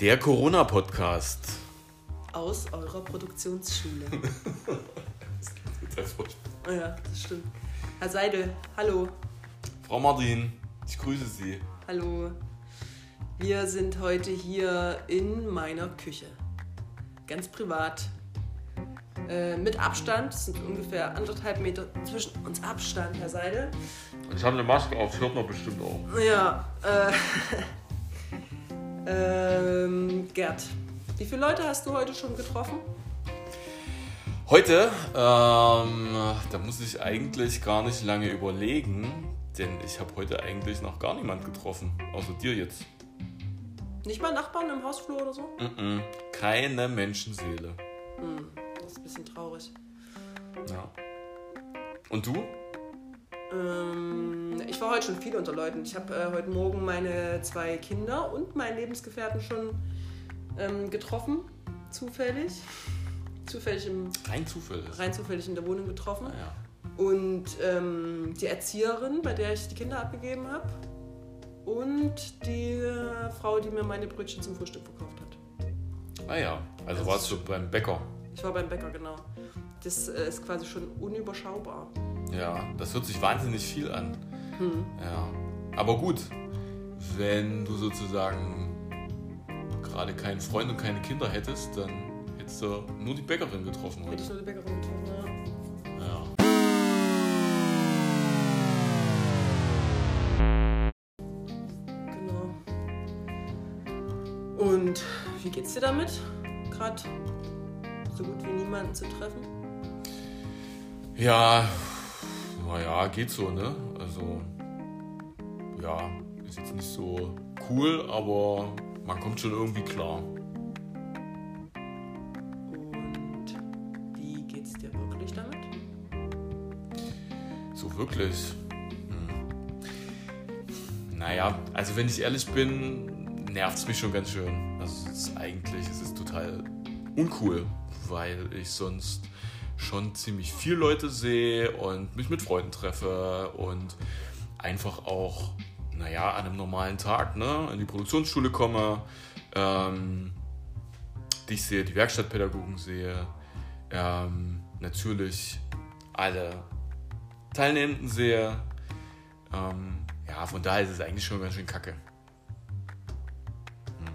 Der Corona-Podcast. Aus eurer Produktionsschule. Das wird- oh ja, das stimmt. Herr Seidel, hallo. Frau Martin, ich grüße Sie. Hallo. Wir sind heute hier in meiner Küche. Ganz privat. Äh, mit Abstand, es sind ungefähr anderthalb Meter zwischen uns Abstand, Herr Seidel. Ich habe eine Maske auf, das hört man bestimmt auch. Ja, äh, ähm, Gerd, wie viele Leute hast du heute schon getroffen? Heute, ähm, da muss ich eigentlich gar nicht lange überlegen, denn ich habe heute eigentlich noch gar niemand getroffen, außer dir jetzt. Nicht mal Nachbarn im Hausflur oder so? Mm-mm, keine Menschenseele. Das ist ein bisschen traurig. Ja. Und du? Ähm, ich war heute schon viel unter Leuten. Ich habe äh, heute Morgen meine zwei Kinder und meinen Lebensgefährten schon ähm, getroffen. Zufällig. Zufällig im, Rein zufällig. rein zufällig in der Wohnung getroffen. Ja. Und ähm, die Erzieherin, bei der ich die Kinder abgegeben habe. Und die äh, Frau, die mir meine Brötchen zum Frühstück verkauft hat. Ah ja, also Das warst du beim Bäcker. Ich war beim Bäcker, genau. Das äh, ist quasi schon unüberschaubar. Ja, das hört sich wahnsinnig viel an. Hm. Ja. Aber gut, wenn du sozusagen gerade keinen Freund und keine Kinder hättest, dann hättest du nur die Bäckerin getroffen Hätte ich heute. nur die Bäckerin getroffen, ja. Ja. Genau. Und wie geht's dir damit? Gerade so gut wie niemanden zu treffen? Ja, naja, geht so, ne? Also, ja, ist jetzt nicht so cool, aber man kommt schon irgendwie klar. Und wie geht's dir wirklich damit? So wirklich. Hm. Naja, also wenn ich ehrlich bin, nervt es mich schon ganz schön. Also es ist eigentlich, es ist total uncool, weil ich sonst schon ziemlich viele Leute sehe und mich mit Freunden treffe und einfach auch, naja, an einem normalen Tag ne, in die Produktionsschule komme, ähm, dich sehe, die Werkstattpädagogen sehe, ähm, natürlich alle Teilnehmenden sehe. Ähm, ja, von daher ist es eigentlich schon ganz schön kacke. Hm.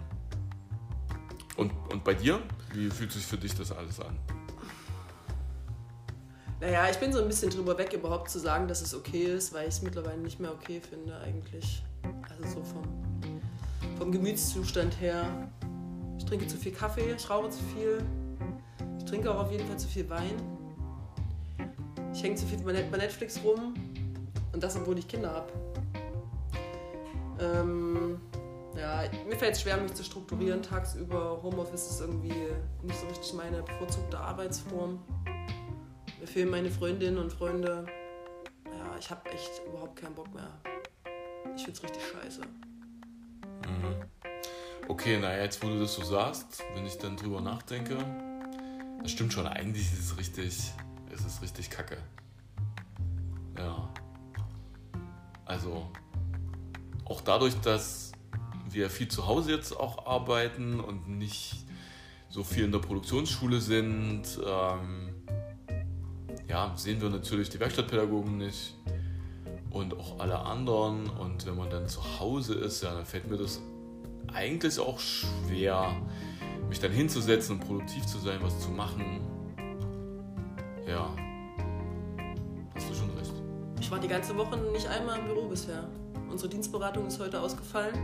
Und, und bei dir? Wie fühlt sich für dich das alles an? Naja, ich bin so ein bisschen drüber weg, überhaupt zu sagen, dass es okay ist, weil ich es mittlerweile nicht mehr okay finde, eigentlich. Also so vom, vom Gemütszustand her. Ich trinke zu viel Kaffee, ich rauche zu viel. Ich trinke auch auf jeden Fall zu viel Wein. Ich hänge zu viel bei Net- bei Netflix rum. Und das, obwohl ich Kinder habe. Ähm, ja, mir fällt es schwer, mich zu strukturieren tagsüber. Homeoffice ist irgendwie nicht so richtig meine bevorzugte Arbeitsform. Mir fehlen meine Freundinnen und Freunde. Ja, ich habe echt überhaupt keinen Bock mehr. Ich find's richtig scheiße. Mhm. Okay, naja, jetzt wo du das so sagst, wenn ich dann drüber nachdenke, das stimmt schon, eigentlich ist es richtig, ist es richtig kacke. Ja. Also, auch dadurch, dass wir viel zu Hause jetzt auch arbeiten und nicht so viel in der Produktionsschule sind, ähm, ja, sehen wir natürlich die Werkstattpädagogen nicht und auch alle anderen. Und wenn man dann zu Hause ist, ja, dann fällt mir das eigentlich auch schwer, mich dann hinzusetzen und produktiv zu sein, was zu machen. Ja. Hast du schon recht. Ich war die ganze Woche nicht einmal im Büro bisher. Unsere Dienstberatung ist heute ausgefallen.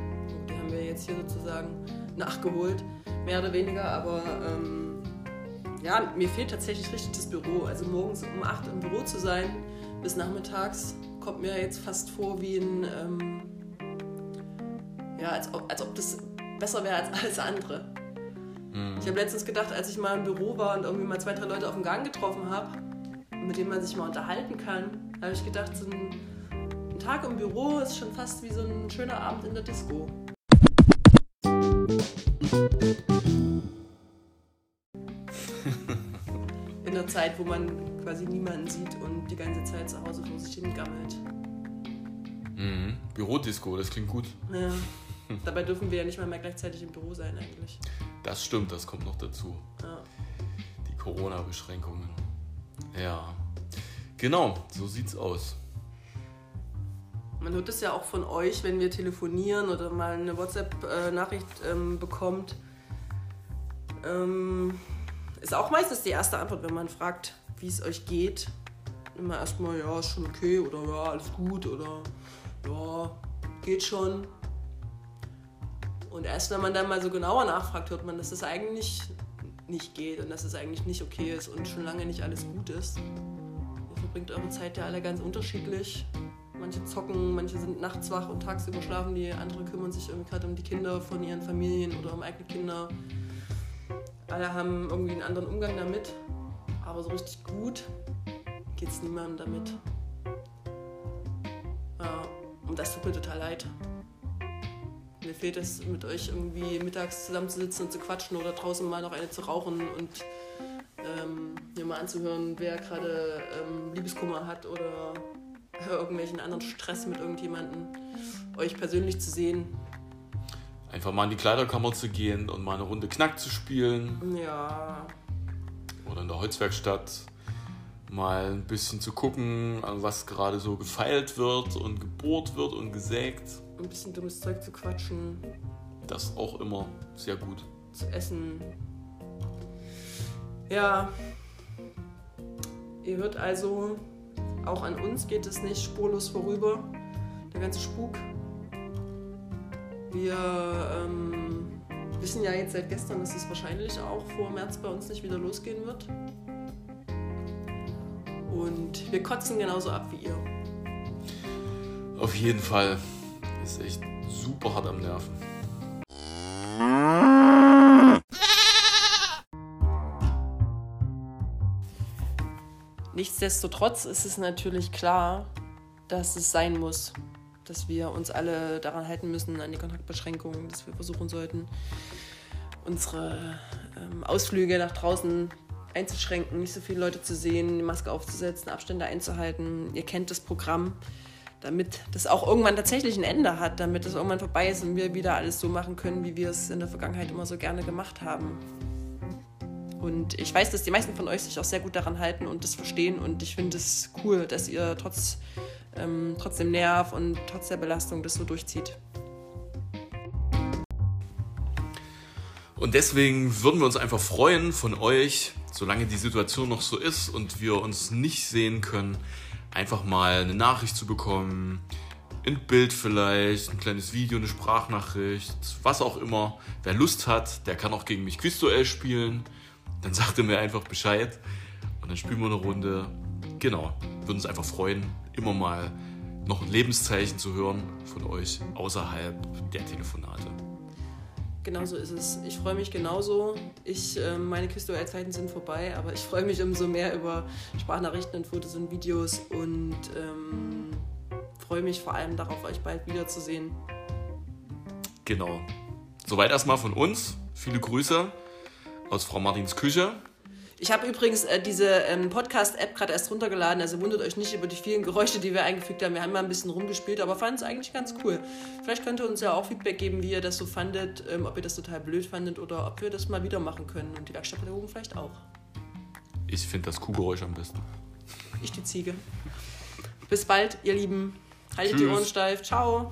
Die haben wir jetzt hier sozusagen nachgeholt, mehr oder weniger. Aber ähm, ja, mir fehlt tatsächlich richtig das Büro. Also morgens um 8 im Büro zu sein, bis nachmittags, kommt mir jetzt fast vor wie ein, ähm, ja, als ob, als ob das besser wäre als alles andere. Ich habe letztens gedacht, als ich mal im Büro war und irgendwie mal zwei, drei Leute auf dem Gang getroffen habe, mit denen man sich mal unterhalten kann, habe ich gedacht, so ein, ein Tag im Büro ist schon fast wie so ein schöner Abend in der Disco. Zeit, wo man quasi niemanden sieht und die ganze Zeit zu Hause vor sich hin gammelt. Mhm. Bürodisco, das klingt gut. Ja. Dabei dürfen wir ja nicht mal mehr gleichzeitig im Büro sein eigentlich. Das stimmt, das kommt noch dazu. Ja. Die Corona-Beschränkungen. Ja. Genau, so sieht's aus. Man hört es ja auch von euch, wenn wir telefonieren oder mal eine WhatsApp-Nachricht ähm, bekommt. Ähm, ist auch meistens die erste Antwort, wenn man fragt, wie es euch geht. Immer erstmal, ja, ist schon okay oder ja, alles gut oder ja, geht schon. Und erst wenn man dann mal so genauer nachfragt, hört man, dass es eigentlich nicht geht und dass es eigentlich nicht okay ist und schon lange nicht alles gut ist. Ihr verbringt eure Zeit ja alle ganz unterschiedlich. Manche zocken, manche sind nachts wach und tagsüber schlafen die, andere kümmern sich irgendwie gerade um die Kinder von ihren Familien oder um eigene Kinder. Alle haben irgendwie einen anderen Umgang damit, aber so richtig gut geht es niemandem damit. Ja, und das tut mir total leid. Mir fehlt es, mit euch irgendwie mittags zusammenzusitzen und zu quatschen oder draußen mal noch eine zu rauchen und ähm, mir mal anzuhören, wer gerade ähm, Liebeskummer hat oder irgendwelchen anderen Stress mit irgendjemandem, euch persönlich zu sehen. Einfach mal in die Kleiderkammer zu gehen und mal eine Runde Knack zu spielen. Ja. Oder in der Holzwerkstatt mal ein bisschen zu gucken, was gerade so gefeilt wird und gebohrt wird und gesägt. Ein bisschen dummes Zeug zu quatschen. Das auch immer sehr gut. Zu essen. Ja. Ihr hört also, auch an uns geht es nicht spurlos vorüber, der ganze Spuk. Wir ähm, wissen ja jetzt seit gestern, dass es wahrscheinlich auch vor März bei uns nicht wieder losgehen wird. Und wir kotzen genauso ab wie ihr. Auf jeden Fall. Ist echt super hart am Nerven. Nichtsdestotrotz ist es natürlich klar, dass es sein muss, dass wir uns alle daran halten müssen, an die Kontaktbeschränkungen, dass wir versuchen sollten, unsere ähm, Ausflüge nach draußen einzuschränken, nicht so viele Leute zu sehen, die Maske aufzusetzen, Abstände einzuhalten. Ihr kennt das Programm, damit das auch irgendwann tatsächlich ein Ende hat, damit es irgendwann vorbei ist und wir wieder alles so machen können, wie wir es in der Vergangenheit immer so gerne gemacht haben. Und ich weiß, dass die meisten von euch sich auch sehr gut daran halten und das verstehen. Und ich finde es cool, dass ihr trotz, ähm, trotz dem Nerv und trotz der Belastung das so durchzieht. Und deswegen würden wir uns einfach freuen von euch, solange die Situation noch so ist und wir uns nicht sehen können, einfach mal eine Nachricht zu bekommen, ein Bild vielleicht, ein kleines Video, eine Sprachnachricht, was auch immer. Wer Lust hat, der kann auch gegen mich Quizduell spielen dann sagt er mir einfach Bescheid und dann spielen wir eine Runde. Genau, würden uns einfach freuen, immer mal noch ein Lebenszeichen zu hören von euch außerhalb der Telefonate. Genau so ist es. Ich freue mich genauso. Ich, äh, meine Quizduell-Zeiten sind vorbei, aber ich freue mich umso mehr über Sprachnachrichten und Fotos und Videos und ähm, freue mich vor allem darauf, euch bald wiederzusehen. Genau. Soweit erstmal von uns. Viele Grüße aus Frau Martins Küche. Ich habe übrigens äh, diese ähm, Podcast-App gerade erst runtergeladen, also wundert euch nicht über die vielen Geräusche, die wir eingefügt haben. Wir haben mal ein bisschen rumgespielt, aber fanden es eigentlich ganz cool. Vielleicht könnt ihr uns ja auch Feedback geben, wie ihr das so fandet, ähm, ob ihr das total blöd fandet oder ob wir das mal wieder machen können und die Werkstattpädagogen vielleicht auch. Ich finde das Kuhgeräusch am besten. Ich die Ziege. Bis bald, ihr Lieben. Haltet Tschüss. die Ohren steif. Ciao.